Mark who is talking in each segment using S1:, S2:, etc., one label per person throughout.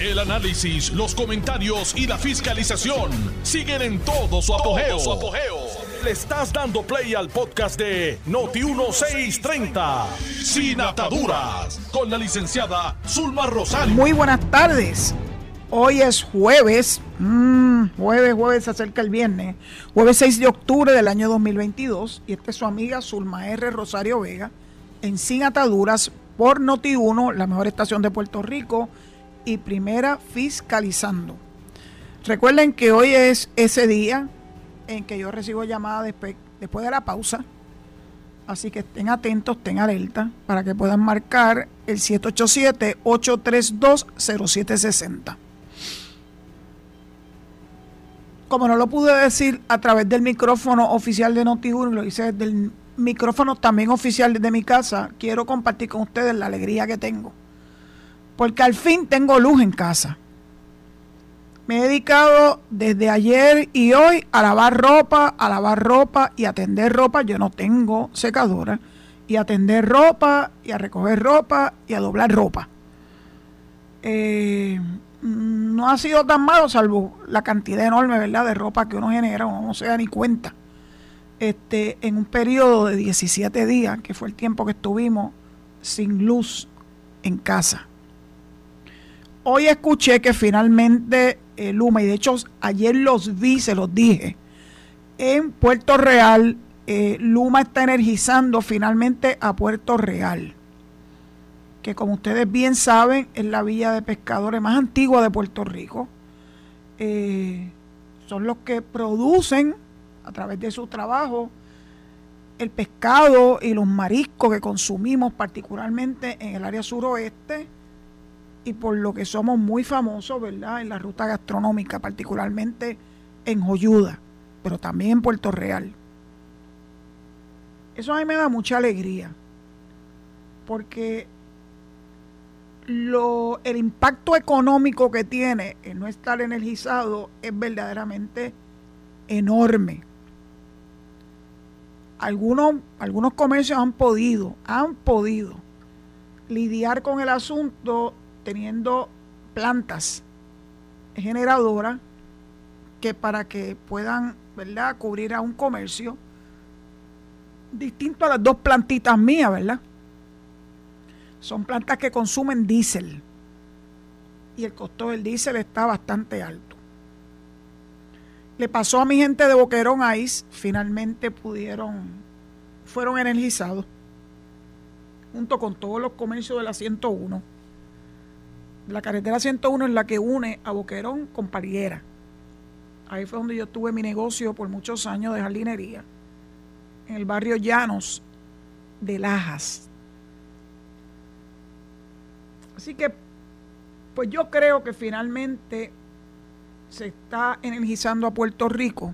S1: El análisis, los comentarios y la fiscalización siguen en todo su apogeo. Le estás dando play al podcast de Noti1630, Sin Ataduras, con la licenciada Zulma Rosario.
S2: Muy buenas tardes. Hoy es jueves, mm, jueves, jueves, se acerca el viernes, jueves 6 de octubre del año 2022 y esta es su amiga Zulma R. Rosario Vega en Sin Ataduras por Noti1, la mejor estación de Puerto Rico y primera fiscalizando. Recuerden que hoy es ese día en que yo recibo llamadas después, después de la pausa, así que estén atentos, estén alerta para que puedan marcar el 787-832-0760. como no lo pude decir a través del micrófono oficial de Noti1, lo hice desde el micrófono también oficial de mi casa, quiero compartir con ustedes la alegría que tengo. Porque al fin tengo luz en casa. Me he dedicado desde ayer y hoy a lavar ropa, a lavar ropa y a tender ropa. Yo no tengo secadora. Y a tender ropa y a recoger ropa y a doblar ropa. Eh, no ha sido tan malo, salvo la cantidad enorme, ¿verdad?, de ropa que uno genera, uno no se da ni cuenta. Este, en un periodo de 17 días, que fue el tiempo que estuvimos sin luz en casa. Hoy escuché que finalmente eh, Luma, y de hecho ayer los vi, se los dije, en Puerto Real, eh, Luma está energizando finalmente a Puerto Real que como ustedes bien saben es la villa de pescadores más antigua de Puerto Rico. Eh, son los que producen a través de su trabajo el pescado y los mariscos que consumimos particularmente en el área suroeste y por lo que somos muy famosos, ¿verdad? En la ruta gastronómica, particularmente en Joyuda, pero también en Puerto Real. Eso a mí me da mucha alegría, porque lo, el impacto económico que tiene el no estar energizado es verdaderamente enorme. Algunos, algunos comercios han podido, han podido lidiar con el asunto teniendo plantas generadoras que para que puedan ¿verdad? cubrir a un comercio distinto a las dos plantitas mías, ¿verdad? Son plantas que consumen diésel y el costo del diésel está bastante alto. Le pasó a mi gente de Boquerón Ice, finalmente pudieron, fueron energizados, junto con todos los comercios de la 101. La carretera 101 es la que une a Boquerón con Pariera. Ahí fue donde yo tuve mi negocio por muchos años de jardinería, en el barrio Llanos de Lajas, Así que, pues yo creo que finalmente se está energizando a Puerto Rico.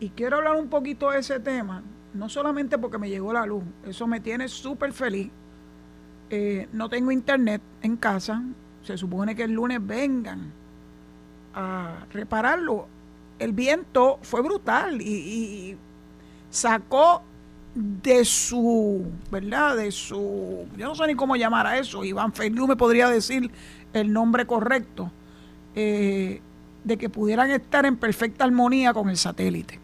S2: Y quiero hablar un poquito de ese tema, no solamente porque me llegó la luz, eso me tiene súper feliz. Eh, no tengo internet en casa, se supone que el lunes vengan a repararlo. El viento fue brutal y, sacó de su, ¿verdad? De su, yo no sé ni cómo llamar a eso, Iván Feliu me podría decir el nombre correcto, eh, de que pudieran estar en perfecta armonía con el satélite.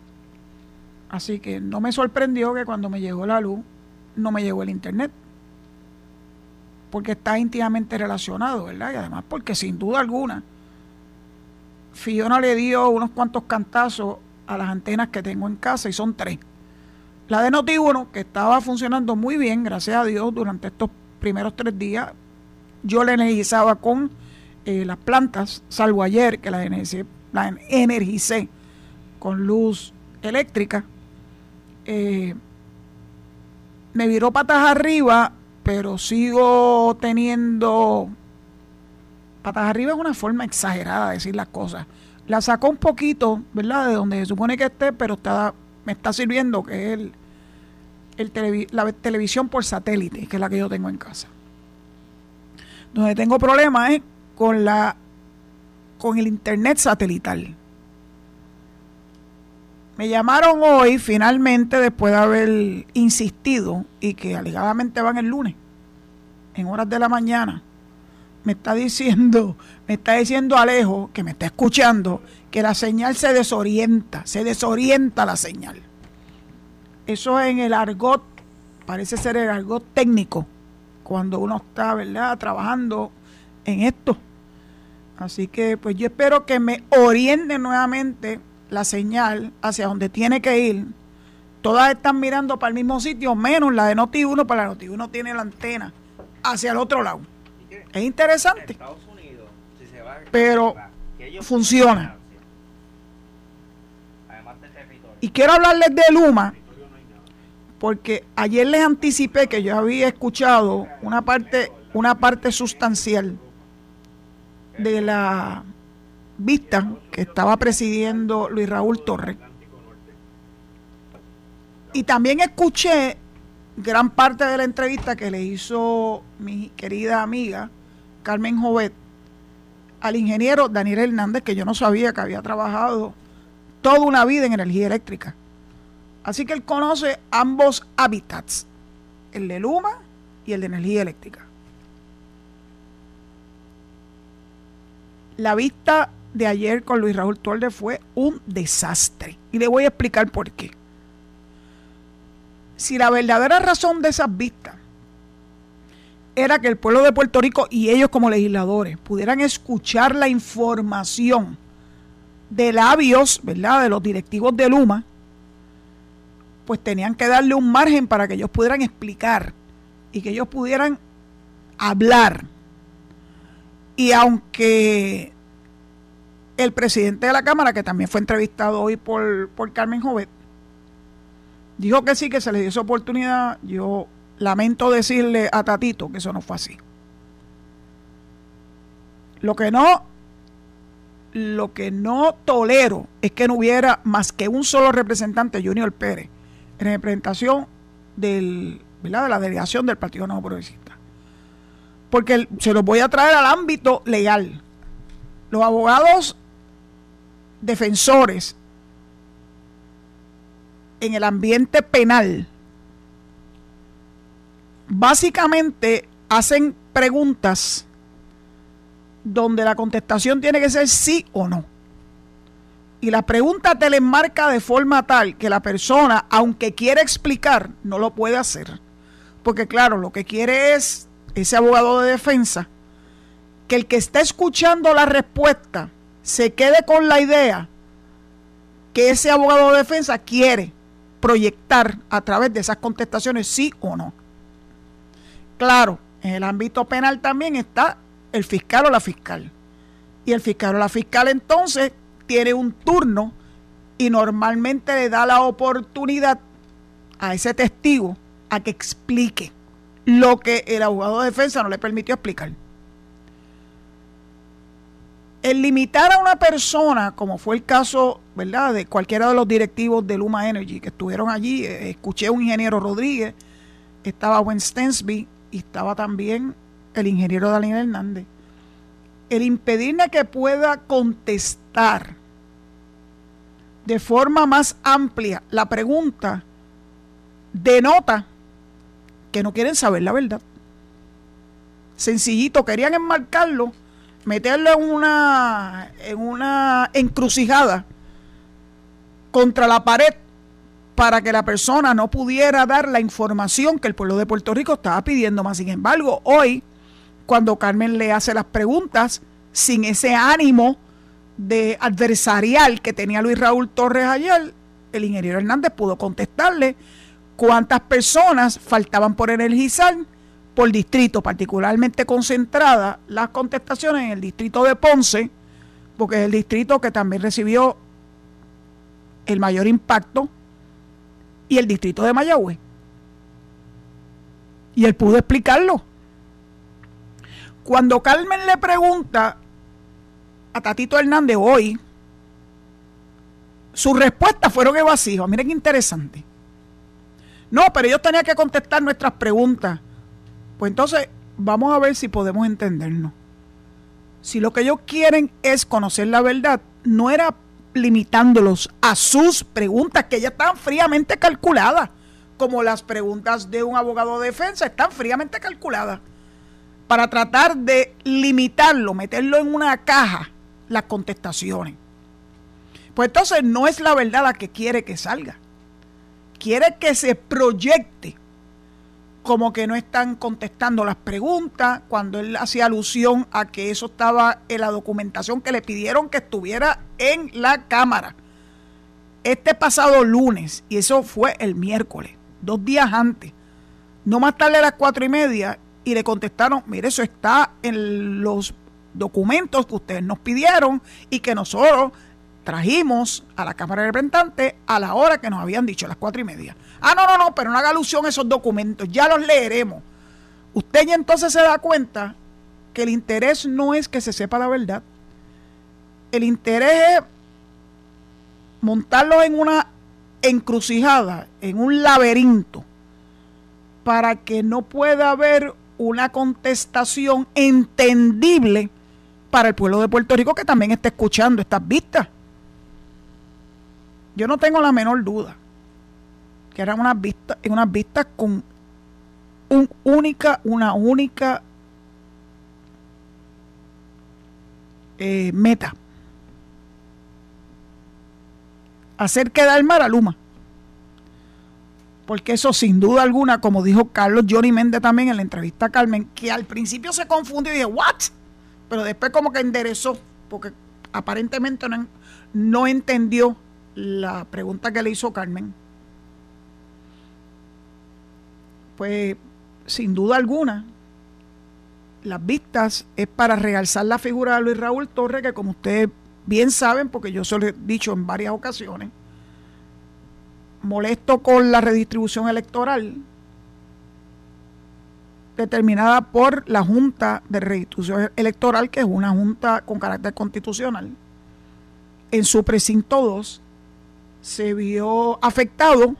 S2: Así que no me sorprendió que cuando me llegó la luz, no me llegó el internet. Porque está íntimamente relacionado, ¿verdad? Y además porque sin duda alguna, Fiona le dio unos cuantos cantazos a las antenas que tengo en casa y son tres la de Noti1, que estaba funcionando muy bien, gracias a Dios, durante estos primeros tres días, yo la energizaba con eh, las plantas, salvo ayer que la energicé, energicé con luz eléctrica. Eh, me viró patas arriba, pero sigo teniendo... Patas arriba es una forma exagerada de decir las cosas. La sacó un poquito, ¿verdad? De donde se supone que esté, pero está me está sirviendo, que es el, la televisión por satélite, que es la que yo tengo en casa. Donde tengo problemas es con la con el internet satelital. Me llamaron hoy finalmente después de haber insistido y que alegadamente van el lunes, en horas de la mañana. me está diciendo, me está diciendo Alejo, que me está escuchando, que la señal se desorienta, se desorienta la señal. Eso en el argot, parece ser el argot técnico, cuando uno está, ¿verdad?, trabajando en esto. Así que pues yo espero que me oriente nuevamente la señal hacia donde tiene que ir. Todas están mirando para el mismo sitio, menos la de Noti1, para la Noti1 tiene la antena hacia el otro lado. Es interesante. pero funciona. Y quiero hablarles de Luma, porque ayer les anticipé que yo había escuchado una parte, una parte sustancial de la vista que estaba presidiendo Luis Raúl Torres. Y también escuché gran parte de la entrevista que le hizo mi querida amiga Carmen Jovet al ingeniero Daniel Hernández, que yo no sabía que había trabajado toda una vida en energía eléctrica. Así que él conoce ambos hábitats, el de Luma y el de energía eléctrica. La vista de ayer con Luis Raúl Torde fue un desastre. Y le voy a explicar por qué. Si la verdadera razón de esas vistas era que el pueblo de Puerto Rico y ellos como legisladores pudieran escuchar la información de labios, ¿verdad?, de los directivos de Luma, pues tenían que darle un margen para que ellos pudieran explicar y que ellos pudieran hablar y aunque el presidente de la Cámara, que también fue entrevistado hoy por, por Carmen Jovet, dijo que sí, que se le dio esa oportunidad, yo lamento decirle a Tatito que eso no fue así. Lo que no, lo que no tolero es que no hubiera más que un solo representante, Junior Pérez, en representación del, de la delegación del Partido Nuevo Progresista porque se los voy a traer al ámbito legal. Los abogados defensores en el ambiente penal básicamente hacen preguntas donde la contestación tiene que ser sí o no. Y la pregunta te le enmarca de forma tal que la persona, aunque quiera explicar, no lo puede hacer. Porque claro, lo que quiere es ese abogado de defensa, que el que está escuchando la respuesta se quede con la idea que ese abogado de defensa quiere proyectar a través de esas contestaciones sí o no. Claro, en el ámbito penal también está el fiscal o la fiscal. Y el fiscal o la fiscal entonces tiene un turno y normalmente le da la oportunidad a ese testigo a que explique lo que el abogado de defensa no le permitió explicar. El limitar a una persona, como fue el caso, ¿verdad?, de cualquiera de los directivos de Luma Energy que estuvieron allí, eh, escuché a un ingeniero Rodríguez, estaba Gwen Stensby y estaba también el ingeniero Daniel Hernández. El impedirle que pueda contestar de forma más amplia la pregunta denota que no quieren saber la verdad. Sencillito, querían enmarcarlo, meterlo en una, en una encrucijada contra la pared para que la persona no pudiera dar la información que el pueblo de Puerto Rico estaba pidiendo más. Sin embargo, hoy, cuando Carmen le hace las preguntas, sin ese ánimo de adversarial que tenía Luis Raúl Torres ayer, el ingeniero Hernández pudo contestarle cuántas personas faltaban por energizar por distrito, particularmente concentradas las contestaciones en el distrito de Ponce, porque es el distrito que también recibió el mayor impacto, y el distrito de Mayagüez. Y él pudo explicarlo. Cuando Carmen le pregunta a Tatito Hernández hoy, sus respuestas fueron evasivas. Miren qué interesante. No, pero ellos tenían que contestar nuestras preguntas. Pues entonces, vamos a ver si podemos entendernos. Si lo que ellos quieren es conocer la verdad, no era limitándolos a sus preguntas que ya están fríamente calculadas, como las preguntas de un abogado de defensa están fríamente calculadas. para tratar de limitarlo, meterlo en una caja, las contestaciones. Pues entonces no es la verdad la que quiere que salga. Quiere que se proyecte como que no están contestando las preguntas, cuando él hacía alusión a que eso estaba en la documentación que le pidieron que estuviera en la Cámara. Este pasado lunes, y eso fue el miércoles, dos días antes, no más tarde a las cuatro y media, y le contestaron, mire, eso está en los documentos que ustedes nos pidieron y que nosotros trajimos a la Cámara de Representantes a la hora que nos habían dicho, a las cuatro y media. Ah, no, no, no, pero no haga alusión a esos documentos, ya los leeremos. Usted ya entonces se da cuenta que el interés no es que se sepa la verdad, el interés es montarlos en una encrucijada, en un laberinto, para que no pueda haber una contestación entendible para el pueblo de Puerto Rico que también está escuchando estas vistas. Yo no tengo la menor duda que eran unas vistas, unas vistas con un única, una única eh, meta. Hacer quedar mal a Luma. Porque eso sin duda alguna, como dijo Carlos Johnny Méndez también en la entrevista a Carmen, que al principio se confundió y dije, ¿what? Pero después como que enderezó, porque aparentemente no, no entendió la pregunta que le hizo Carmen, pues sin duda alguna, las vistas es para realzar la figura de Luis Raúl Torres, que como ustedes bien saben, porque yo se lo he dicho en varias ocasiones, molesto con la redistribución electoral determinada por la Junta de Redistribución Electoral, que es una junta con carácter constitucional, en su precinto 2, se vio afectado,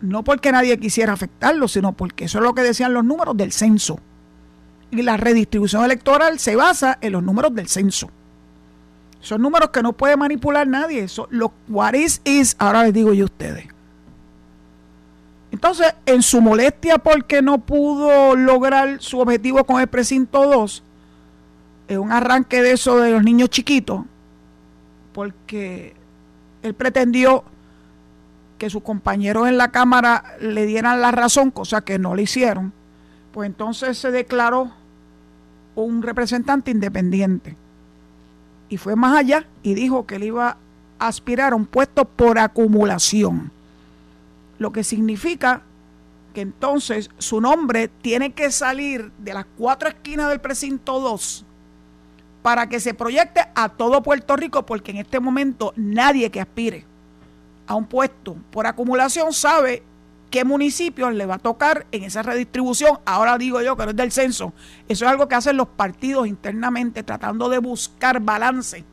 S2: no porque nadie quisiera afectarlo, sino porque eso es lo que decían los números del censo. Y la redistribución electoral se basa en los números del censo. Son números que no puede manipular nadie. Eso, lo what is, is, ahora les digo yo a ustedes. Entonces, en su molestia porque no pudo lograr su objetivo con el precinto 2, en un arranque de eso de los niños chiquitos, porque él pretendió que sus compañeros en la Cámara le dieran la razón, cosa que no le hicieron, pues entonces se declaró un representante independiente. Y fue más allá y dijo que él iba a aspirar a un puesto por acumulación. Lo que significa que entonces su nombre tiene que salir de las cuatro esquinas del precinto 2 para que se proyecte a todo Puerto Rico, porque en este momento nadie que aspire a un puesto por acumulación sabe qué municipios le va a tocar en esa redistribución. Ahora digo yo que no es del censo. Eso es algo que hacen los partidos internamente, tratando de buscar balance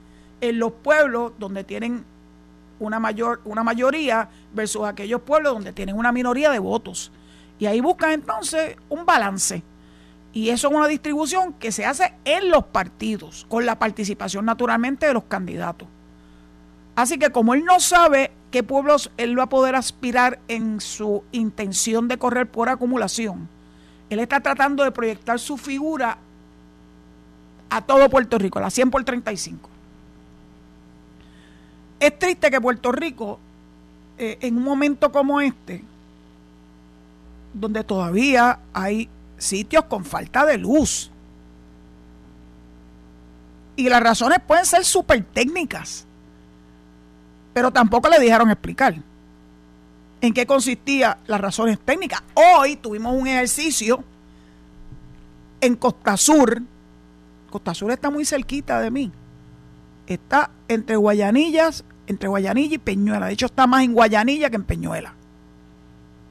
S2: en los pueblos donde tienen una, mayor, una mayoría versus aquellos pueblos donde tienen una minoría de votos. Y ahí buscan entonces un balance. Y eso es una distribución que se hace en los partidos, con la participación naturalmente de los candidatos. Así que como él no sabe pueblos él va a poder aspirar en su intención de correr por acumulación, él está tratando de proyectar su figura a todo Puerto Rico, la 100 por 35. Es triste que Puerto Rico, eh, en un momento como este, donde todavía hay sitios con falta de luz. Y las razones pueden ser súper técnicas, pero tampoco le dijeron explicar en qué consistía las razones técnicas. Hoy tuvimos un ejercicio en Costa Sur. Costa Sur está muy cerquita de mí. Está entre Guayanillas, entre Guayanilla y Peñuela. De hecho, está más en Guayanilla que en Peñuela.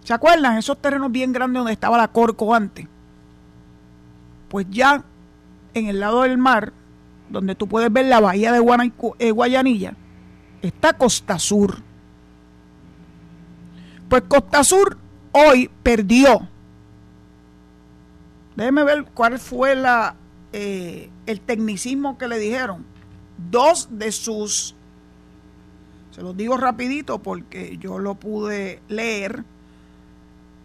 S2: ¿Se acuerdan? Esos terrenos bien grandes donde estaba la Corco antes pues ya en el lado del mar, donde tú puedes ver la bahía de eh, Guayanilla, está Costa Sur. Pues Costa Sur hoy perdió. Déjeme ver cuál fue la, eh, el tecnicismo que le dijeron. Dos de sus, se los digo rapidito porque yo lo pude leer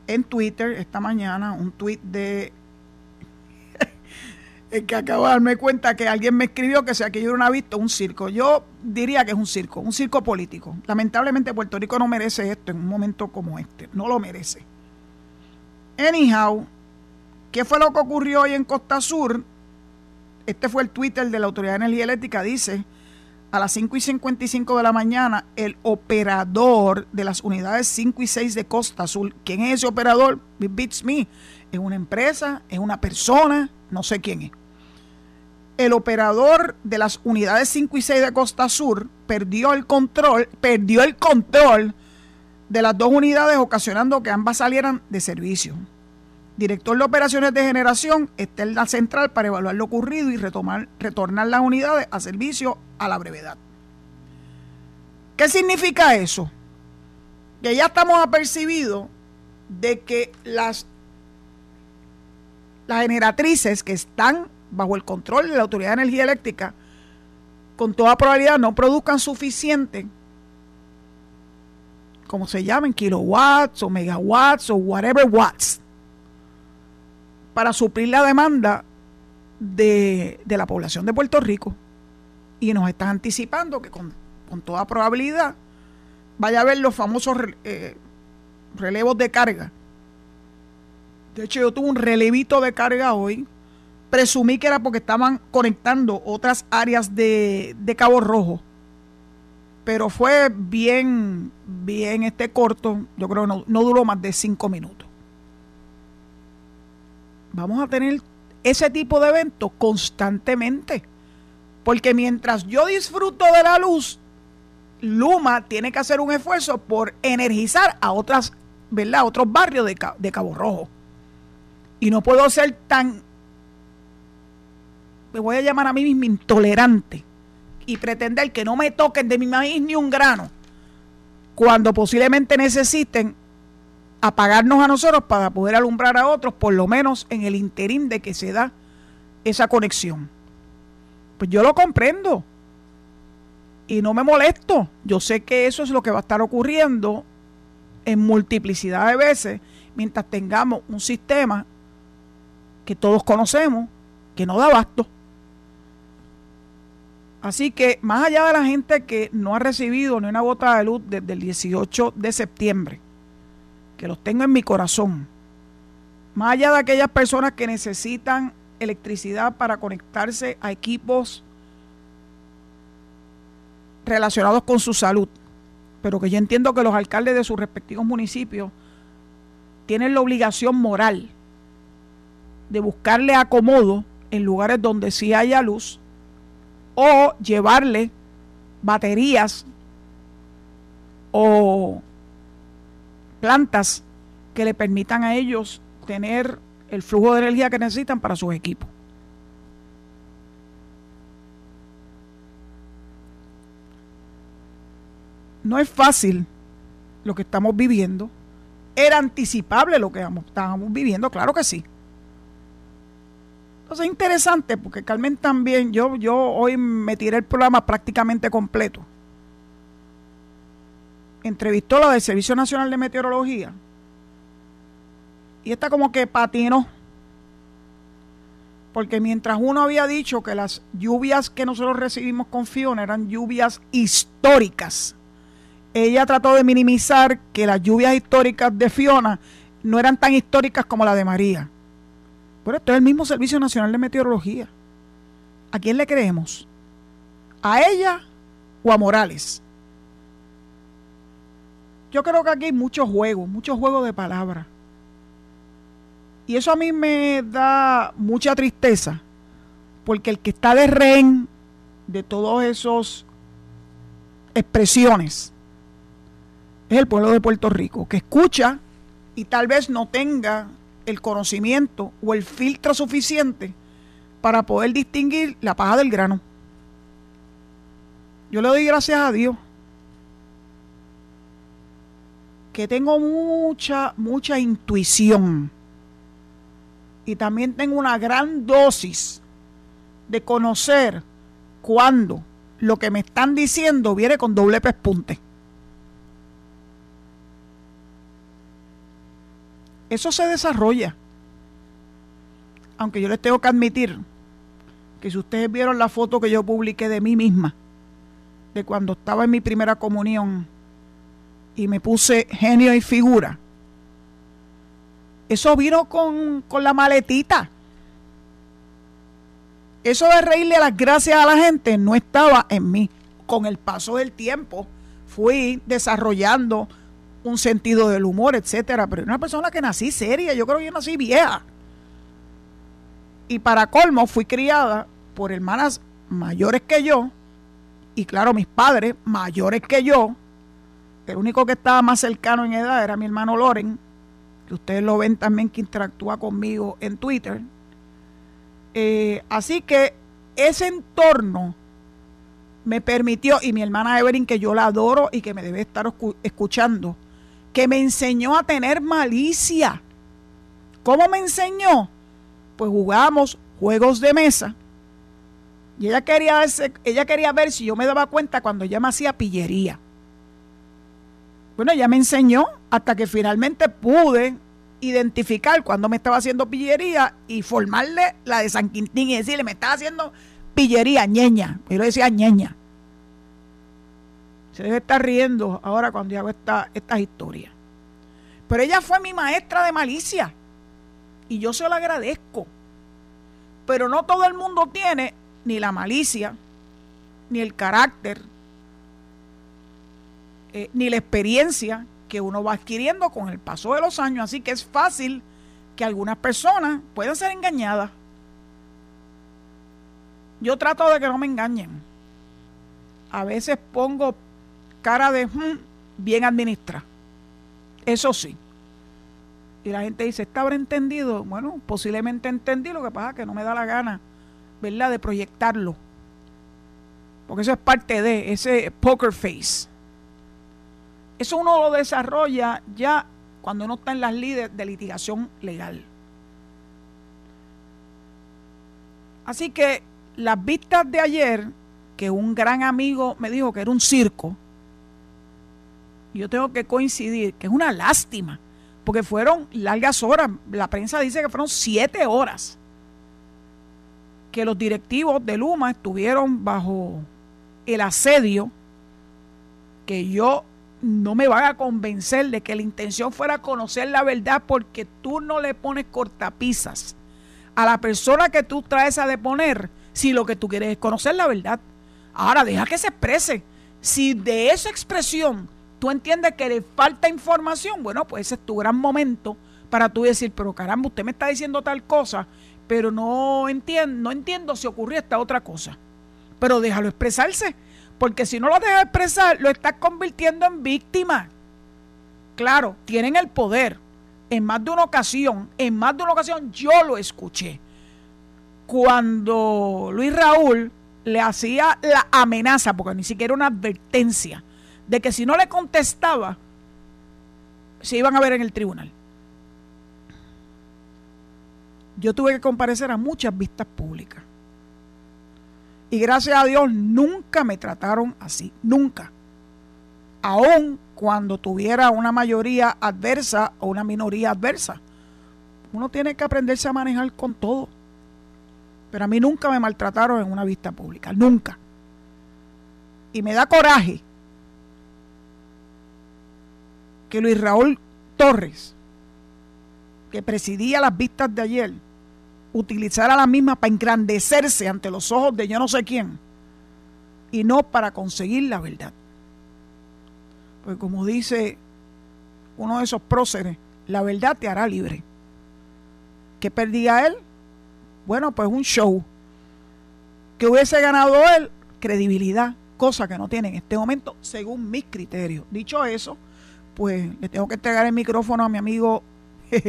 S2: en Twitter esta mañana, un tweet de es que acabo de darme cuenta que alguien me escribió que si aquello era una vista, un circo. Yo diría que es un circo, un circo político. Lamentablemente Puerto Rico no merece esto en un momento como este, no lo merece. Anyhow, ¿qué fue lo que ocurrió hoy en Costa Sur? Este fue el Twitter de la Autoridad de Energía Eléctrica, dice, a las 5 y 55 de la mañana, el operador de las unidades 5 y 6 de Costa Sur, ¿quién es ese operador? Beats me. ¿Es una empresa? ¿Es una persona? No sé quién es el operador de las unidades 5 y 6 de Costa Sur perdió el control, perdió el control de las dos unidades, ocasionando que ambas salieran de servicio. Director de operaciones de generación está en la central para evaluar lo ocurrido y retomar, retornar las unidades a servicio a la brevedad. ¿Qué significa eso? Que ya estamos apercibidos de que las, las generatrices que están bajo el control de la Autoridad de Energía Eléctrica, con toda probabilidad no produzcan suficiente, como se llamen, kilowatts o megawatts o whatever watts, para suplir la demanda de, la población de Puerto Rico. Y nos están anticipando que con, toda probabilidad vaya a haber los famosos eh, relevos de carga. De hecho, yo tuve un relevito de carga hoy presumí que era porque estaban conectando otras áreas de, Cabo Rojo. Pero fue bien, bien este corto. Yo creo que no, no duró más de cinco minutos. Vamos a tener ese tipo de eventos constantemente. Porque mientras yo disfruto de la luz, Luma tiene que hacer un esfuerzo por energizar a otras, ¿verdad? otros barrios de, de Cabo Rojo. Y no puedo ser tan me voy a llamar a mí mismo intolerante y pretender que no me toquen de mi maíz ni un grano cuando posiblemente necesiten apagarnos a nosotros para poder alumbrar a otros, por lo menos en el interín de que se da esa conexión. Pues yo lo comprendo y no me molesto. Yo sé que eso es lo que va a estar ocurriendo en multiplicidad de veces mientras tengamos un sistema que todos conocemos que no da abasto. Así que más allá de la gente que no ha recibido ni una gota de luz desde el 18 de septiembre, que los tengo en mi corazón, más allá de aquellas personas que necesitan electricidad para conectarse a equipos relacionados con su salud, pero que yo entiendo que los alcaldes de sus respectivos municipios tienen la obligación moral de buscarle acomodo en lugares donde sí haya luz o llevarle baterías o plantas que le permitan a ellos tener el flujo de energía que necesitan para sus equipos. No es fácil lo que estamos viviendo. Era anticipable lo que estábamos viviendo, claro que sí. Entonces es interesante porque Carmen también, yo, yo hoy me tiré el programa prácticamente completo. Entrevistó la del Servicio Nacional de Meteorología. Y está como que patinó. Porque mientras uno había dicho que las lluvias que nosotros recibimos con Fiona eran lluvias históricas, ella trató de minimizar que las lluvias históricas de Fiona no eran tan históricas como la de María. Pero esto es el mismo Servicio Nacional de Meteorología. ¿A quién le creemos? ¿A ella o a Morales? Yo creo que aquí hay muchos juegos, muchos juegos de palabras. Y eso a mí me da mucha tristeza, porque el que está de rehén de todas esas expresiones es el pueblo de Puerto Rico, que escucha y tal vez no tenga el conocimiento o el filtro suficiente para poder distinguir la paja del grano. Yo le doy gracias a Dios que tengo mucha, mucha intuición y también tengo una gran dosis de conocer cuando lo que me están diciendo viene con doble pespunte. Eso se desarrolla. Aunque yo les tengo que admitir que si ustedes vieron la foto que yo publiqué de mí misma, de cuando estaba en mi primera comunión y me puse genio y figura, eso vino con, con la maletita. Eso de reírle las gracias a la gente no estaba en mí. Con el paso del tiempo fui desarrollando un sentido del humor, etcétera, pero una persona que nací seria, yo creo que yo nací vieja. Y para colmo fui criada por hermanas mayores que yo, y claro, mis padres mayores que yo. El único que estaba más cercano en edad era mi hermano Loren, que ustedes lo ven también que interactúa conmigo en Twitter. Eh, así que ese entorno me permitió, y mi hermana Evelyn, que yo la adoro y que me debe estar escuchando, que me enseñó a tener malicia. ¿Cómo me enseñó? Pues jugamos juegos de mesa. Y ella quería, ella quería ver si yo me daba cuenta cuando ella me hacía pillería. Bueno, ella me enseñó hasta que finalmente pude identificar cuando me estaba haciendo pillería y formarle la de San Quintín y decirle, me estaba haciendo pillería, ñeña. Yo le decía ñeña. Debe estar riendo ahora cuando hago esta, estas historias. Pero ella fue mi maestra de malicia. Y yo se lo agradezco. Pero no todo el mundo tiene ni la malicia, ni el carácter, eh, ni la experiencia que uno va adquiriendo con el paso de los años. Así que es fácil que algunas personas puedan ser engañadas. Yo trato de que no me engañen. A veces pongo cara de hmm, bien administrada. Eso sí. Y la gente dice, ¿está habrá entendido? Bueno, posiblemente entendí, lo que pasa que no me da la gana, ¿verdad?, de proyectarlo. Porque eso es parte de ese poker face. Eso uno lo desarrolla ya cuando uno está en las líderes de litigación legal. Así que las vistas de ayer, que un gran amigo me dijo que era un circo, yo tengo que coincidir, que es una lástima, porque fueron largas horas. La prensa dice que fueron siete horas que los directivos de Luma estuvieron bajo el asedio que yo no me van a convencer de que la intención fuera conocer la verdad porque tú no le pones cortapisas a la persona que tú traes a deponer si lo que tú quieres es conocer la verdad. Ahora deja que se exprese. Si de esa expresión tú entiendes que le falta información, bueno, pues ese es tu gran momento para tú decir, pero caramba, usted me está diciendo tal cosa, pero no entiendo, no entiendo si ocurrió esta otra cosa. Pero déjalo expresarse, porque si no lo dejas expresar, lo estás convirtiendo en víctima. Claro, tienen el poder. En más de una ocasión, en más de una ocasión yo lo escuché. Cuando Luis Raúl le hacía la amenaza, porque ni siquiera una advertencia, de que si no le contestaba, se iban a ver en el tribunal. Yo tuve que comparecer a muchas vistas públicas. Y gracias a Dios nunca me trataron así, nunca. Aun cuando tuviera una mayoría adversa o una minoría adversa. Uno tiene que aprenderse a manejar con todo. Pero a mí nunca me maltrataron en una vista pública, nunca. Y me da coraje que Luis Raúl Torres, que presidía las vistas de ayer, utilizara la misma para engrandecerse ante los ojos de yo no sé quién y no para conseguir la verdad. Pues como dice uno de esos próceres, la verdad te hará libre. ¿Qué perdía él? Bueno, pues un show. Que hubiese ganado él credibilidad, cosa que no tiene en este momento, según mis criterios. Dicho eso, pues le tengo que entregar el micrófono a mi amigo,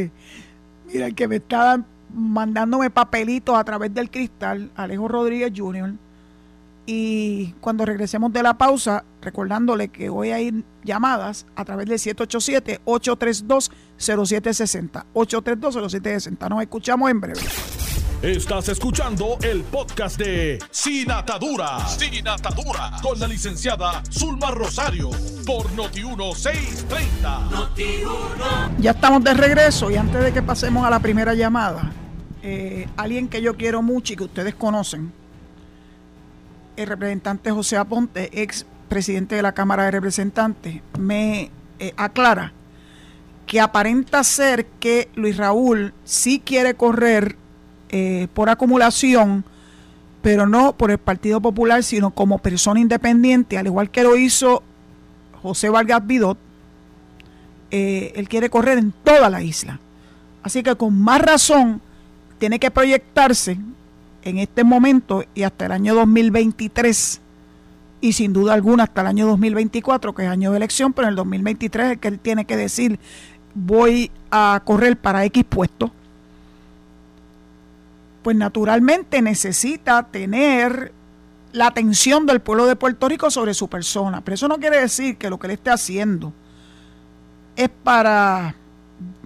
S2: mira, el que me está mandándome papelitos a través del cristal, Alejo Rodríguez Jr. Y cuando regresemos de la pausa, recordándole que a ir llamadas a través del 787-832-0760. 832-0760. Nos escuchamos en breve.
S1: Estás escuchando el podcast de Sin Atadura. Sin Atadura. Con la licenciada Zulma Rosario. Por Noti1630. Noti
S2: ya estamos de regreso y antes de que pasemos a la primera llamada, eh, alguien que yo quiero mucho y que ustedes conocen, el representante José Aponte, ex presidente de la Cámara de Representantes, me eh, aclara que aparenta ser que Luis Raúl sí quiere correr eh, por acumulación, pero no por el Partido Popular, sino como persona independiente, al igual que lo hizo José Vargas Vidot, eh, él quiere correr en toda la isla. Así que con más razón tiene que proyectarse en este momento y hasta el año 2023 y sin duda alguna hasta el año 2024, que es año de elección, pero en el 2023 es que él tiene que decir voy a correr para X puesto, pues naturalmente necesita tener la atención del pueblo de Puerto Rico sobre su persona. Pero eso no quiere decir que lo que él esté haciendo es para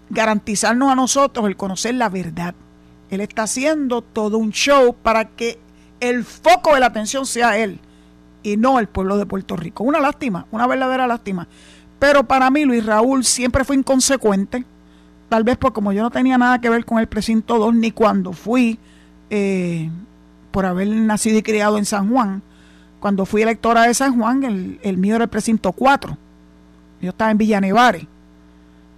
S2: garantizarnos a nosotros el conocer la verdad. Él está haciendo todo un show para que el foco de la atención sea él y no el pueblo de Puerto Rico. Una lástima, una verdadera lástima. Pero para mí Luis Raúl siempre fue inconsecuente, tal vez porque como yo no tenía nada que ver con el precinto 2 ni cuando fui, eh, por haber nacido y criado en San Juan, cuando fui electora de San Juan, el, mío era el precinto 4. Yo estaba en Villanevare.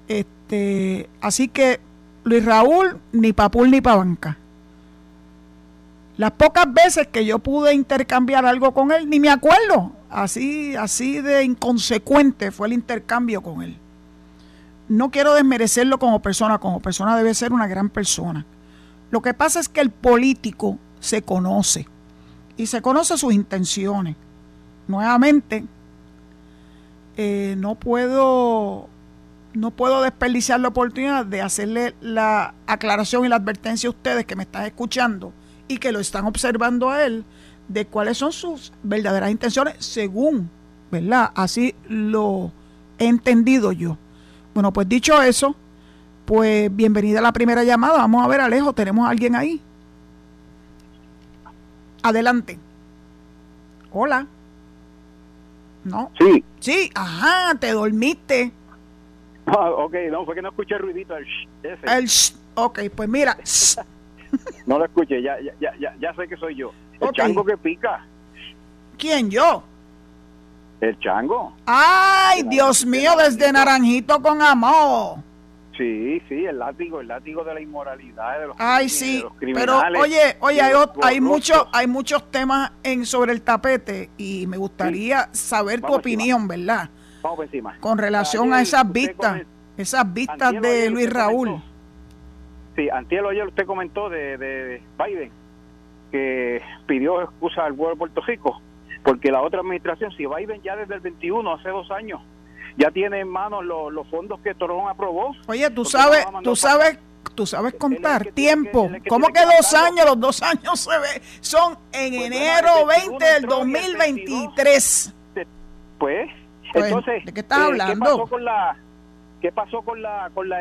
S2: Este, así que Luis Raúl, ni papul ni pabanca. Las pocas veces que yo pude intercambiar algo con él, ni me acuerdo. Así, así de inconsecuente fue el intercambio con él. No quiero desmerecerlo como persona, como persona debe ser una gran persona. Lo que pasa es que el político se conoce y se conoce sus intenciones. Nuevamente, eh, no puedo no puedo desperdiciar la oportunidad de hacerle la aclaración y la advertencia a ustedes que me están escuchando y que lo están observando a él de cuáles son sus verdaderas intenciones según, ¿verdad? Así lo he entendido yo. Bueno, pues dicho eso, pues bienvenida a la primera llamada. Vamos a ver, Alejo, ¿tenemos a alguien ahí? Adelante. Hola. ¿No?
S3: Sí.
S2: Sí, ajá, te dormiste.
S3: Ah, ok, no, fue que no escuché el ruidito. El sh, ese.
S2: El sh, ok, pues mira.
S3: No lo escuché, ya, ya, ya, ya, sé que soy yo. El
S2: Ok.
S3: chango que pica.
S2: ¿Quién yo?
S3: El chango.
S2: Ay, Dios mío, desde Naranjito con amor.
S3: Sí, sí, el látigo, el látigo de la inmoralidad, de los,
S2: Ay, sí,
S3: de los
S2: pero
S3: criminales,
S2: oye, oye,
S3: de
S2: hay, hay,
S3: corruptos.
S2: mucho, hay muchos temas en sobre el tapete y me gustaría saber tu opinión, ¿verdad?
S3: Vamos por encima.
S2: Con relación a esas vistas, esas vistas de Luis Raúl.
S3: comentó- Sí, antier ayer usted comentó de, de Biden que pidió excusa al pueblo de Puerto Rico porque la otra administración, si Biden ya desde el 21, hace dos años, ya tiene en manos los, los fondos que Trump aprobó,
S2: Oye, tú sabes,
S3: va
S2: tú sabes, tú sabes contar
S3: el que que-
S2: tiempo. ¿Cómo que dos años? Los dos años se ve, son en
S3: Pues bueno,
S2: enero
S3: 21
S2: 20 del
S3: entró y el
S2: 2023.
S3: pues,
S2: Pues,
S3: entonces,
S2: ¿de qué estás
S3: eh,
S2: hablando?
S3: ¿Qué pasó con la qué pasó con la con la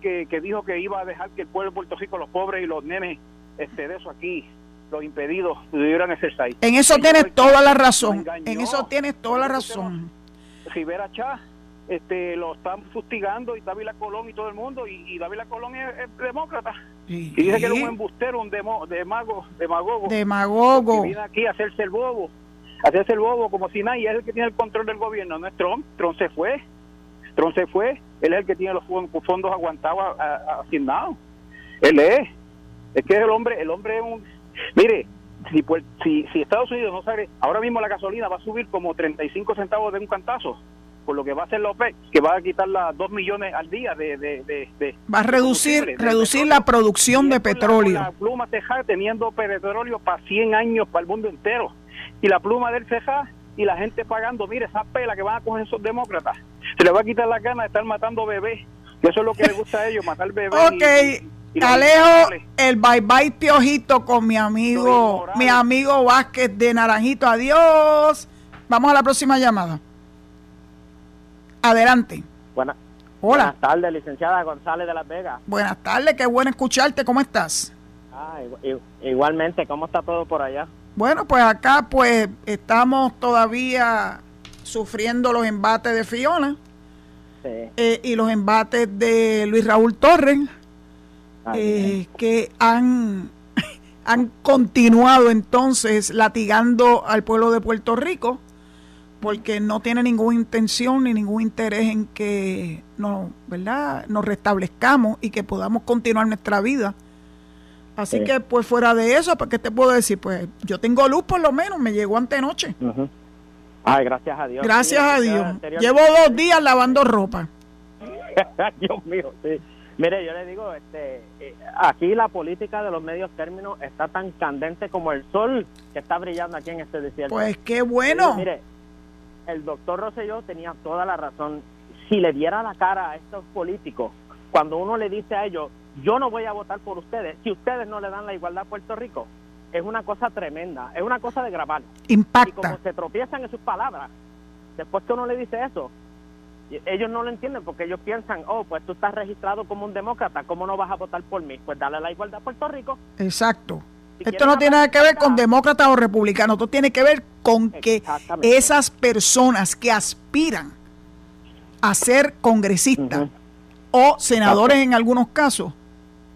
S3: que, que dijo que iba a dejar que el pueblo de Puerto Rico, los pobres y los nenes este de eso aquí, los impedidos pudieran exercise?
S2: En eso tienes toda la razón.
S3: engañó.
S2: En eso tienes toda la razón.
S3: Rivera Chá este lo están fustigando y Dávila Colón y todo el mundo y, y Dávila Colón es, es demócrata
S2: Sí.
S3: y dice que era un embustero un demo, demago demagogo
S2: Demagogo.
S3: que viene aquí a hacerse el bobo, a hacerse el bobo como si nadie es el que tiene el control del gobierno, no es Trump, Trump se fue, Trump se fue, él es el que tiene los fon- fondos aguantados, asignados, él es, es que el hombre, el hombre es un, mire, si, puer- si, si Estados Unidos no sale, ahora mismo la gasolina va a subir como 35 centavos de un cantazo, por lo que va a hacer la OPEC, que va a quitar las 2 millones al día de... de, de, de-
S2: Va a reducir, reducir la producción de
S3: la-
S2: petróleo.
S3: con La, pluma ceja teniendo petróleo para 100 años para el mundo entero. Y la pluma del ceja y la gente pagando, mire, esa pela que van a coger esos demócratas. Se les va a quitar la gana de estar matando bebés. Y eso es lo que les gusta a ellos, matar bebés.
S2: Ok,
S3: y-
S2: Alejo el bye bye piojito con mi amigo, mi amigo Vázquez de Naranjito. Adiós. Vamos a la próxima llamada. Adelante.
S4: Buena-
S2: Hola.
S4: Buenas tardes, licenciada González de Las Vegas.
S2: Buenas tardes, qué bueno escucharte. ¿Cómo estás?
S4: Ah, igu- igu- igualmente, ¿cómo está todo por allá?
S2: Bueno, pues acá pues estamos todavía sufriendo los embates de Fiona
S4: Sí.
S2: eh, y los embates de Luis Raúl Torres.
S4: Ah,
S2: eh, que han han continuado entonces latigando al pueblo de Puerto Rico porque no tiene ninguna intención ni ningún interés en que nos, ¿verdad? nos restablezcamos y que podamos continuar nuestra vida. Así que, pues fuera de eso, ¿para qué te puedo decir? Pues yo tengo luz por lo menos, me llegó antenoche.
S4: Ay, gracias a Dios.
S2: Gracias a Dios. Llevo dos días lavando ropa.
S4: Dios mío, sí. Mire, yo le digo, este, eh, aquí la política de los medios términos está tan candente como el sol que está brillando aquí en este desierto.
S2: Pues qué bueno.
S4: mire, el doctor Rosselló tenía toda la razón. Si le diera la cara a estos políticos, cuando uno le dice a ellos, yo no voy a votar por ustedes, si ustedes no le dan la igualdad a Puerto Rico, es una cosa tremenda, es una cosa de grabar.
S2: Impacta.
S4: Y como se tropiezan en sus palabras, después que uno le dice eso, ellos no lo entienden porque ellos piensan, oh, pues tú estás registrado como un demócrata, ¿cómo no vas a votar por mí? Pues dale la igualdad a Puerto Rico.
S2: Exacto. esto no tiene nada que ver con demócratas o republicanos, esto tiene que ver con que esas personas que aspiran a ser congresistas o senadores en algunos casos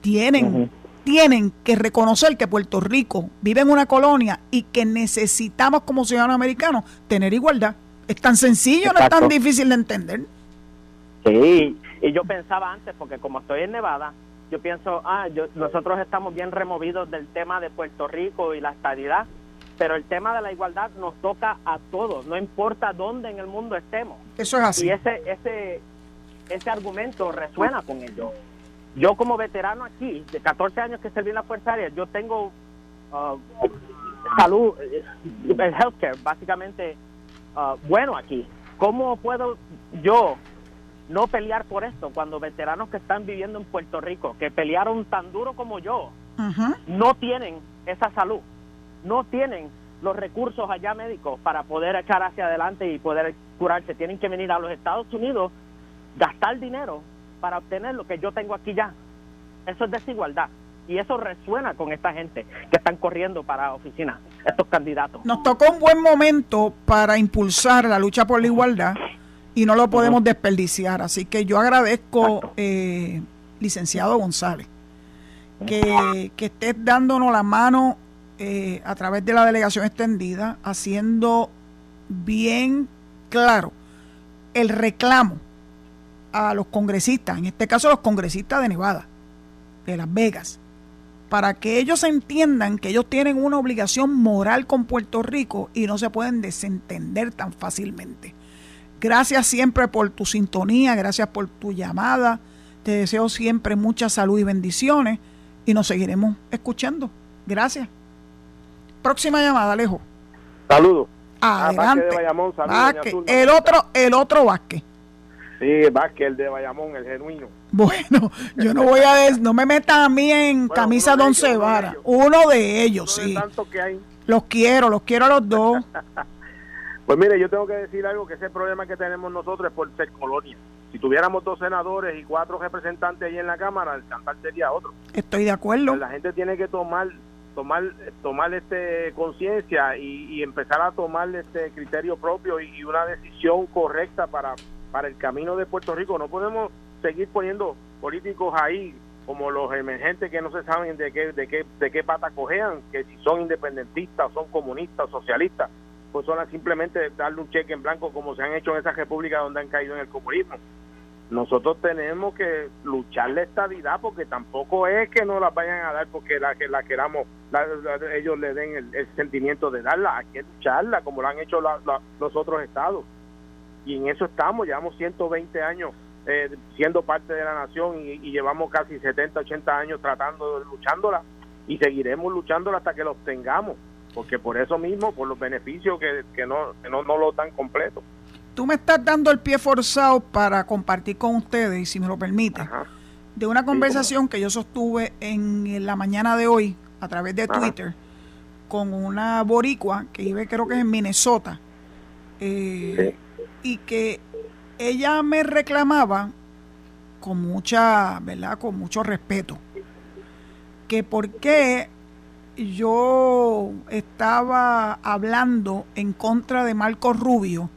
S2: tienen tienen que reconocer que Puerto Rico vive en una colonia y que necesitamos como ciudadanos americanos tener igualdad. Es tan sencillo, no es tan difícil de entender.
S4: Sí, y yo pensaba antes, porque como estoy en Nevada, yo pienso, ah, nosotros estamos bien removidos del tema de Puerto Rico y la estadidad, pero el tema de la igualdad nos toca a todos, no importa dónde en el mundo estemos.
S2: Eso es así.
S4: Y ese, ese, ese argumento resuena con ellos. Yo como veterano aquí, de 14 años que serví en la Fuerza Aérea, yo tengo uh, salud, eh, healthcare, básicamente Ah, bueno aquí. ¿Cómo puedo yo no pelear por esto cuando veteranos que están viviendo en Puerto Rico, que pelearon tan duro como yo, no tienen esa salud, no tienen los recursos allá médicos para poder echar hacia adelante y poder curarse? Tienen que venir a los Estados Unidos, gastar dinero para obtener lo que yo tengo aquí ya. Eso es desigualdad. Y eso resuena con esta gente que están corriendo para oficinas, estos candidatos.
S2: Nos tocó un buen momento para impulsar la lucha por la igualdad y no lo podemos desperdiciar. Así que yo agradezco, eh, licenciado González, que, que estés dándonos la mano eh, a través de la delegación extendida, haciendo bien claro el reclamo a los congresistas, en este caso los congresistas de Nevada, de Las Vegas, para que ellos entiendan que ellos tienen una obligación moral con Puerto Rico y no se pueden desentender tan fácilmente. Gracias siempre por tu sintonía, gracias por tu llamada. Te deseo siempre mucha salud y bendiciones y nos seguiremos escuchando. Gracias. Próxima llamada, Alejo.
S5: Saludos.
S2: Adelante. el otro, el otro Vázquez.
S5: Sí, Vázquez, el de Bayamón, el genuino.
S2: Bueno, yo no voy a no me metan a mí en camisa de once varas. Uno de ellos, sí. Los quiero, los quiero a los dos.
S5: pues mire, yo tengo que decir algo que ese problema que tenemos nosotros es por ser colonia. Si tuviéramos dos senadores y cuatro representantes ahí en la Cámara, el cantar sería otro.
S2: Estoy de acuerdo.
S5: Pues la gente tiene que tomar tomar tomar este conciencia y, empezar a tomar este criterio propio y, y una decisión correcta para para el camino de Puerto Rico. No podemos seguir poniendo políticos ahí como los emergentes que no se saben de qué, de qué, de qué pata cojean, que si son independentistas, son comunistas, socialistas, pues son simplemente darle un cheque en blanco como se han hecho en esas repúblicas donde han caído en el comunismo. Nosotros tenemos que luchar la estabilidad porque tampoco es que no las vayan a dar porque la que la queramos, ellos le den el, sentimiento de darla, hay que lucharla como lo han hecho los otros estados. Y en eso estamos, llevamos 120 años eh, siendo parte de la nación y, llevamos casi 70, 80 años tratando, luchándola y seguiremos luchándola hasta que lo obtengamos, porque por eso mismo, por los beneficios que, que, no, no, no lo dan completo.
S2: Tú me estás dando el pie forzado para compartir con ustedes, y si me lo permite, de una conversación que yo sostuve en la mañana de hoy a través de Twitter con una boricua que vive creo que es en Minnesota. Eh, y que ella me reclamaba con mucha, ¿verdad? Con mucho respeto, que por qué yo estaba hablando en contra de Marco Rubio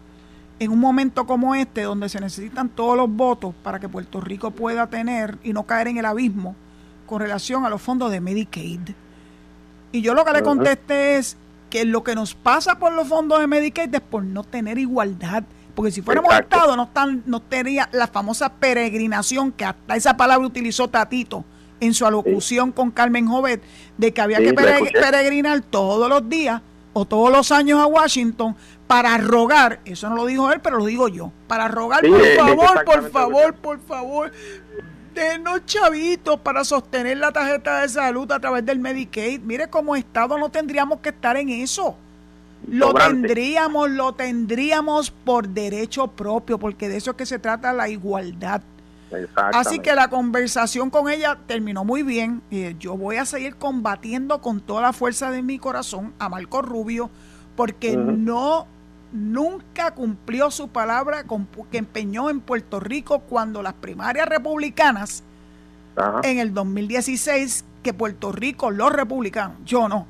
S2: en un momento como este, donde se necesitan todos los votos para que Puerto Rico pueda tener y no caer en el abismo con relación a los fondos de Medicaid. Y yo lo que le contesté es que lo que nos pasa por los fondos de Medicaid es por no tener igualdad. Porque si fuéramos Estado, no, tan, no tendría la famosa peregrinación, que hasta esa palabra utilizó Tatito en su alocución con Carmen Jovet, de que había que peregrinar todos los días o todos los años a Washington para rogar, eso no lo dijo él, pero lo digo yo, para rogar, por favor, por favor, por favor, denos chavitos para sostener la tarjeta de salud a través del Medicaid. Mire, como Estado no tendríamos que estar en eso. Lo tendríamos, lo tendríamos por derecho propio, porque de eso es que se trata la igualdad. Así que la conversación con ella terminó muy bien. Eh, yo voy a seguir combatiendo con toda la fuerza de mi corazón a Marco Rubio, porque no nunca cumplió su palabra que empeñó en Puerto Rico cuando las primarias republicanas en el 2016, que Puerto Rico, los republicanos, yo no,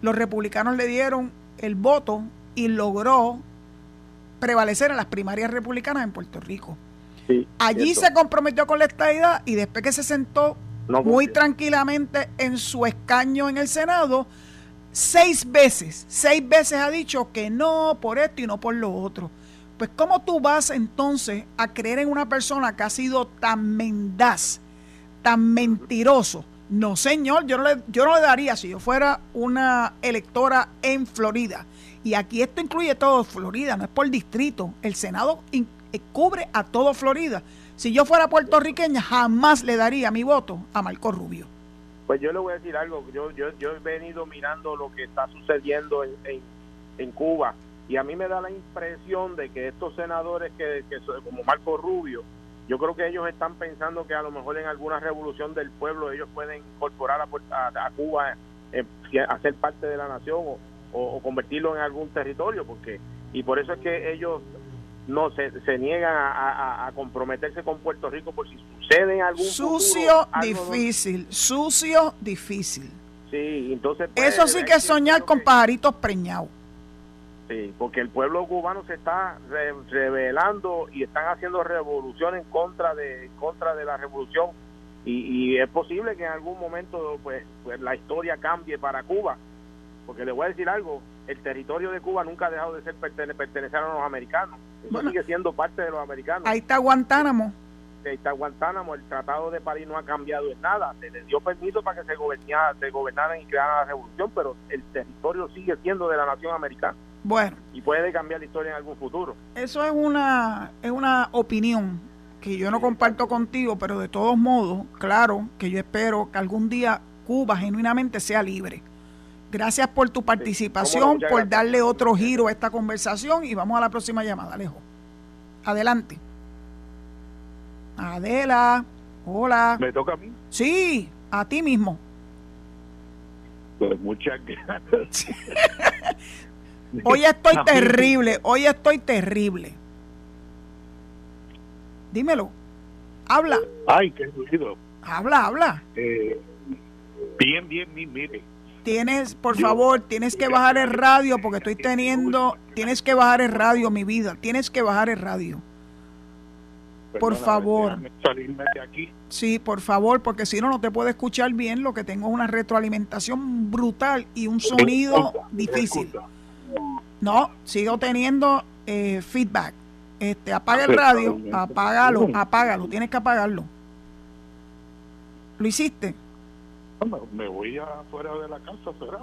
S2: los republicanos le dieron el voto y logró prevalecer en las primarias republicanas en Puerto Rico. Allí se comprometió con la estadidad y después que se sentó muy tranquilamente en su escaño en el Senado, seis veces, seis veces ha dicho que no por esto y no por lo otro. Pues ¿cómo tú vas entonces a creer en una persona que ha sido tan mendaz, tan mentiroso? No, señor, yo no, le, yo no le daría si yo fuera una electora en Florida. Y aquí esto incluye todo Florida, no es por distrito. El Senado eh, cubre a todo Florida. Si yo fuera puertorriqueña, jamás le daría mi voto a Marco Rubio.
S5: Pues yo le voy a decir algo, yo, yo, yo he venido mirando lo que está sucediendo en, en, Cuba y a mí me da la impresión de que estos senadores que, que como Marco Rubio, yo creo que ellos están pensando que a lo mejor en alguna revolución del pueblo ellos pueden incorporar a, a, Cuba, eh, a ser parte de la nación o, o, convertirlo en algún territorio, porque y por eso es que ellos no se, se niegan a, comprometerse con Puerto Rico por si sucede en algún
S2: sucio difícil sucio difícil.
S5: Sí entonces
S2: pues, eso sí que es soñar con pajaritos preñados
S5: sí porque el pueblo cubano se está revelando y están haciendo revolución en contra de contra de la revolución y, es posible que en algún momento pues, pues la historia cambie para Cuba porque le voy a decir algo el territorio de Cuba nunca ha dejado de ser pertenecer a los americanos. sigue siendo parte de los americanos.
S2: Ahí está Guantánamo.
S5: Está Guantánamo. El Tratado de París no ha cambiado en nada. Se les dio permiso para que se, gobernara, se gobernaran y crearan la revolución, pero el territorio sigue siendo de la nación americana.
S2: Bueno.
S5: Y puede cambiar la historia en algún futuro.
S2: Eso es una, es una opinión que yo no comparto contigo, pero de todos modos, claro que yo espero que algún día Cuba genuinamente sea libre Gracias por tu participación, por darle otro giro a esta conversación y vamos a la próxima llamada, Alejo. Adelante. Adela, hola.
S6: ¿Me toca a mí?
S2: Sí, a ti mismo.
S6: Pues muchas gracias.
S2: hoy estoy terrible, hoy estoy terrible. Dímelo. Habla.
S6: Ay, qué ruido.
S2: Habla, habla.
S6: Eh, bien, bien, mire
S2: Tienes, por favor, tienes que bajar el radio porque estoy teniendo, tienes que bajar el radio, mi vida, tienes que bajar el radio. Por favor. Sí, por favor, porque si no, no te puedo escuchar bien. Lo que tengo es una retroalimentación brutal y un sonido difícil. No, sigo teniendo eh, feedback. Este, apaga el radio, apágalo, apágalo, tienes que apagarlo. ¿Lo hiciste?
S6: me voy afuera de la casa, ¿será?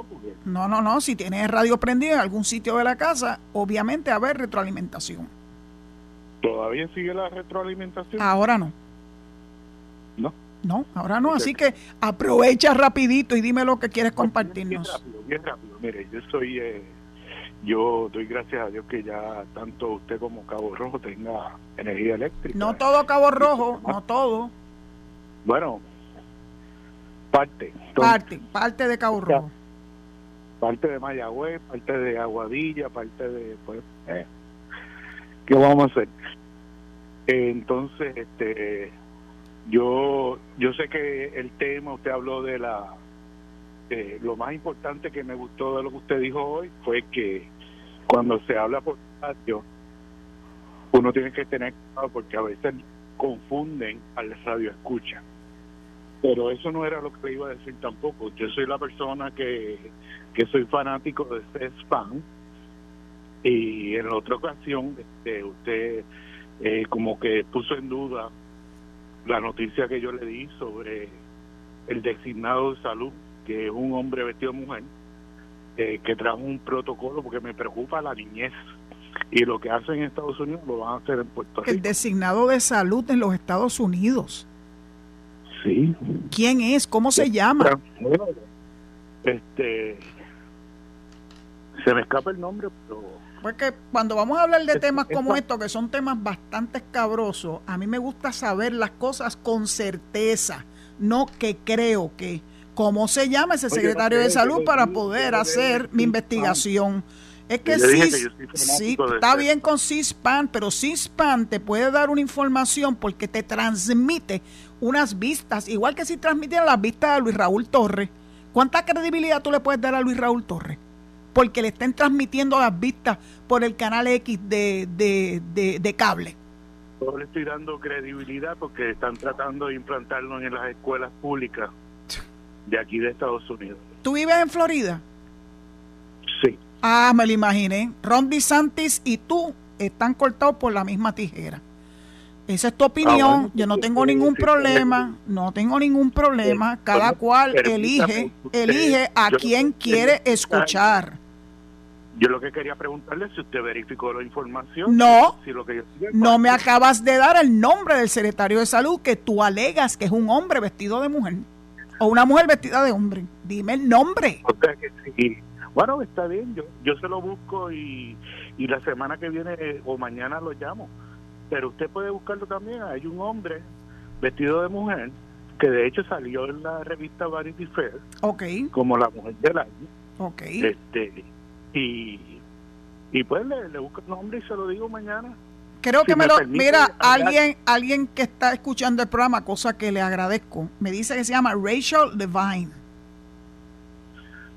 S2: No, no, no, si tienes radio prendido en algún sitio de la casa, obviamente a haber retroalimentación.
S6: ¿Todavía sigue la retroalimentación?
S2: Ahora no.
S6: ¿No?
S2: No, ahora no, así que aprovecha rapidito y dime lo que quieres compartirnos.
S6: Bien rápido, bien rápido. Mire, yo soy, eh, yo doy gracias a Dios que ya tanto usted como Cabo Rojo tenga energía eléctrica.
S2: No todo Cabo Rojo, no todo.
S6: Bueno, Parte.
S2: parte, parte de Cabo Rojo.
S6: Parte de Mayagüez, parte de Aguadilla, parte de... Pues, eh, ¿Qué vamos a hacer? entonces, este yo yo sé que el tema, usted habló de la... lo más importante que me gustó de lo que usted dijo hoy fue que cuando se habla por radio, uno tiene que tener cuidado porque a veces confunden al radio escucha pero eso no era lo que le iba a decir tampoco. Yo soy la persona que, que soy fanático de spam y en la otra ocasión este, usted eh, como que puso en duda la noticia que yo le di sobre el designado de salud, que es un hombre vestido de mujer, eh, que trajo un protocolo porque me preocupa la niñez. Y lo que hacen en Estados Unidos lo van a hacer en Puerto Rico.
S2: El designado de salud en los Estados Unidos.
S6: Sí.
S2: ¿Quién es? ¿Cómo se llama?
S6: Este. Se me escapa el nombre, pero.
S2: Porque cuando vamos a hablar de temas como estos, que son temas bastante escabrosos, a mí me gusta saber las cosas con certeza, no que creo que. ¿Cómo se llama ese secretario de salud para poder hacer mi investigación? Es que sí, está bien con CISPAN, pero CISPAN te puede dar una información porque te transmite unas vistas, igual que si transmitieran las vistas de Luis Raúl Torres. ¿Cuánta credibilidad tú le puedes dar a Luis Raúl Torres? Porque le estén transmitiendo las vistas por el canal X de, de, de, cable.
S6: Yo le estoy dando credibilidad porque están tratando de implantarlo en las escuelas públicas de aquí de Estados Unidos.
S2: ¿Tú vives en Florida?
S6: Sí.
S2: Ah, me lo imaginé. Ron DeSantis y tú están cortados por la misma tijera. Esa es tu opinión. Ah, Yo no tengo ningún problema. No tengo ningún problema. Cada cual elige, elige a quien quiere escuchar.
S6: Yo lo que quería preguntarle es si usted verificó la información.
S2: No, no me acabas de dar el nombre del secretario de salud que tú alegas que es un hombre vestido de mujer o una mujer vestida de hombre. Dime el nombre.
S6: Bueno, está bien, yo, yo se lo busco y, y la semana que viene o mañana lo llamo pero usted puede buscarlo también. Hay un hombre vestido de mujer que de hecho salió en la revista Vanity Fair como la mujer del año.
S2: Okay.
S6: Este, y, y pues le, le busco el nombre y se lo digo mañana.
S2: Creo que me, lo. Mira, alguien alguien que está escuchando el programa, cosa que le agradezco, me dice que se llama Rachel Levine.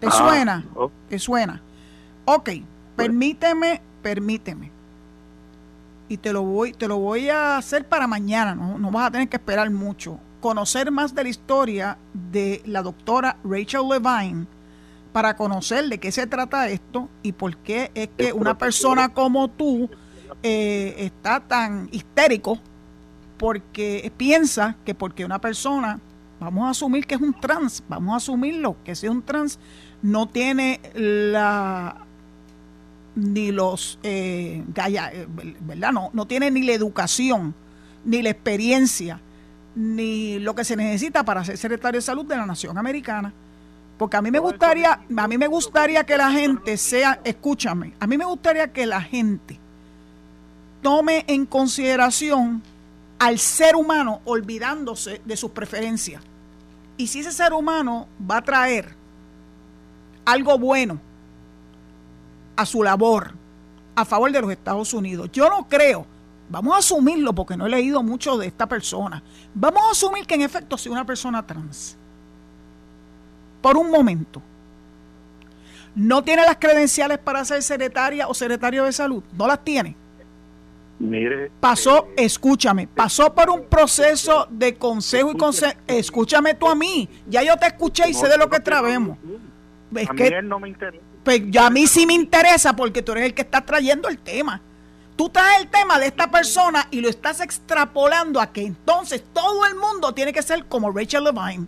S2: ¿Te ah, suena? ¿Te suena? Ok, permíteme, permíteme y te lo voy, te lo voy a hacer para mañana, ¿no? no vas a tener que esperar mucho. Conocer más de la historia de la doctora Rachel Levine para conocer de qué se trata esto y por qué es que una persona como tú eh, está tan histérico porque piensa que porque una persona, vamos a asumir que es un trans, vamos a asumirlo, que sea un trans, no tiene la ni los, eh, eh, ¿verdad? No, no tiene ni la educación, ni la experiencia, ni lo que se necesita para ser secretario de salud de la nación americana. Porque a mí me gustaría, a mí me gustaría que la gente sea, escúchame, a mí me gustaría que la gente tome en consideración al ser humano olvidándose de sus preferencias. Y si ese ser humano va a traer algo bueno a su labor a favor de los Estados Unidos. Yo no creo, vamos a asumirlo porque no he leído mucho de esta persona, vamos a asumir que en efecto sea una persona trans. Por un momento. No tiene las credenciales para ser secretaria o secretario de salud, no las tiene.
S6: Mire,
S2: pasó, eh, escúchame, pasó por un proceso de consejo y consejo. Escúchame tú a mí, ya yo te escuché y sé de lo que trabemos.
S6: Es a que, no me interesa
S2: pues ya a mí sí me interesa porque tú eres el que está trayendo el tema. Tú traes el tema de esta persona y lo estás extrapolando a que entonces todo el mundo tiene que ser como Rachel Levine.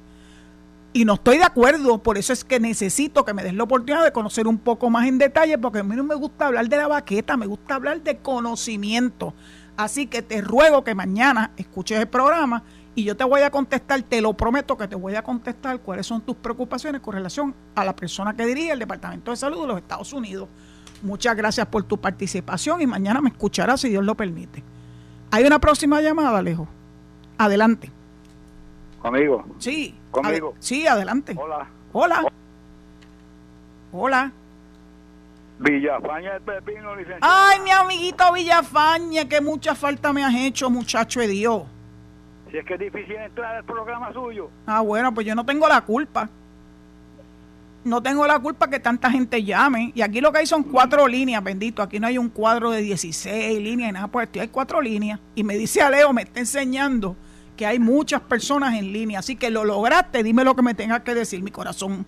S2: Y no estoy de acuerdo, por eso es que necesito que me des la oportunidad de conocer un poco más en detalle, porque a mí no me gusta hablar de la baqueta, me gusta hablar de conocimiento. Así que te ruego que mañana escuches el programa y yo te voy a contestar, te lo prometo que te voy a contestar cuáles son tus preocupaciones con relación a la persona que dirige el Departamento de Salud de los Estados Unidos. Muchas gracias por tu participación y mañana me escucharás si Dios lo permite. ¿Hay una próxima llamada, Alejo? Adelante.
S7: ¿Conmigo?
S2: Sí.
S7: ¿Conmigo?
S2: sí, adelante.
S7: Hola.
S2: Hola. Hola.
S7: Villafaña del Pepino, licenciado.
S2: Ay, mi amiguito Villafaña, que mucha falta me has hecho, muchacho de Dios.
S7: Si es que es difícil entrar al programa suyo.
S2: Ah, bueno, pues yo no tengo la culpa. No tengo la culpa que tanta gente llame. Y aquí lo que hay son cuatro líneas, bendito. Aquí no hay un cuadro de 16 líneas nada por esto. Hay cuatro líneas. Y me dice Aleo, me está enseñando que hay muchas personas en línea. Así que lo lograste, dime lo que me tengas que decir, mi corazón.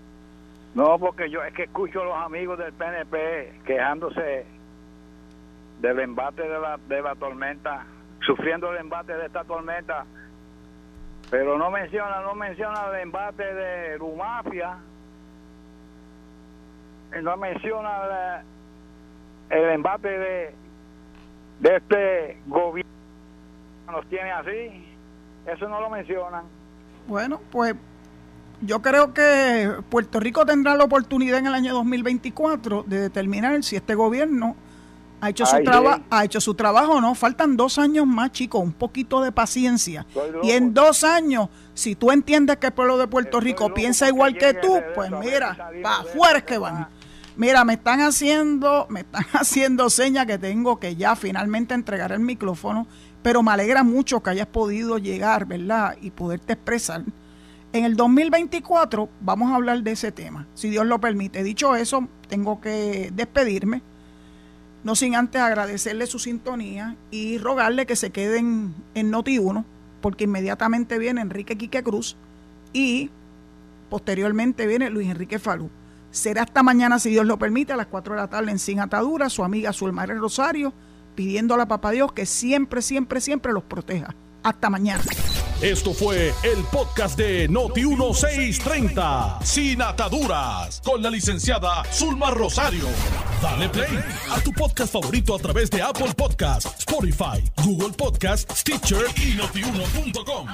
S7: No, porque yo es que escucho a los amigos del PNP quejándose del embate de la, de la tormenta, sufriendo el embate de esta tormenta, pero no menciona, no menciona el embate de Rumafia, no menciona la- el embate de, de este gobierno nos tiene así, eso no lo mencionan.
S2: Bueno, pues yo creo que Puerto Rico tendrá la oportunidad en el año 2024 de determinar si este gobierno ha hecho su trabajo, ha hecho su trabajo o no. Faltan dos años más, chicos, un poquito de paciencia. Y en dos años, si tú entiendes que el pueblo de Puerto
S7: Estoy
S2: Rico piensa igual que tú, pues mira, para afuera
S7: que
S2: van.
S7: va.
S2: Mira, me están haciendo, me están haciendo señas que tengo que ya finalmente entregar el micrófono, pero me alegra mucho que hayas podido llegar, ¿verdad? Y poderte expresar. En el 2024 vamos a hablar de ese tema, si Dios lo permite. Dicho eso, tengo que despedirme, no sin antes agradecerle su sintonía y rogarle que se queden en Noti1, porque inmediatamente viene Enrique Quique Cruz y posteriormente viene Luis Enrique Falú. Será hasta mañana, si Dios lo permite, a las 4 de la tarde en Sin Atadura, su amiga Zulmar Rosario, pidiéndole a Papá Dios que siempre, siempre, siempre los proteja. Hasta mañana.
S1: Esto fue el podcast de Noti1630, sin ataduras, con la licenciada Zulma Rosario. Dale play a tu podcast favorito a través de Apple Podcasts, Spotify, Google Podcasts, Stitcher y notiuno.com.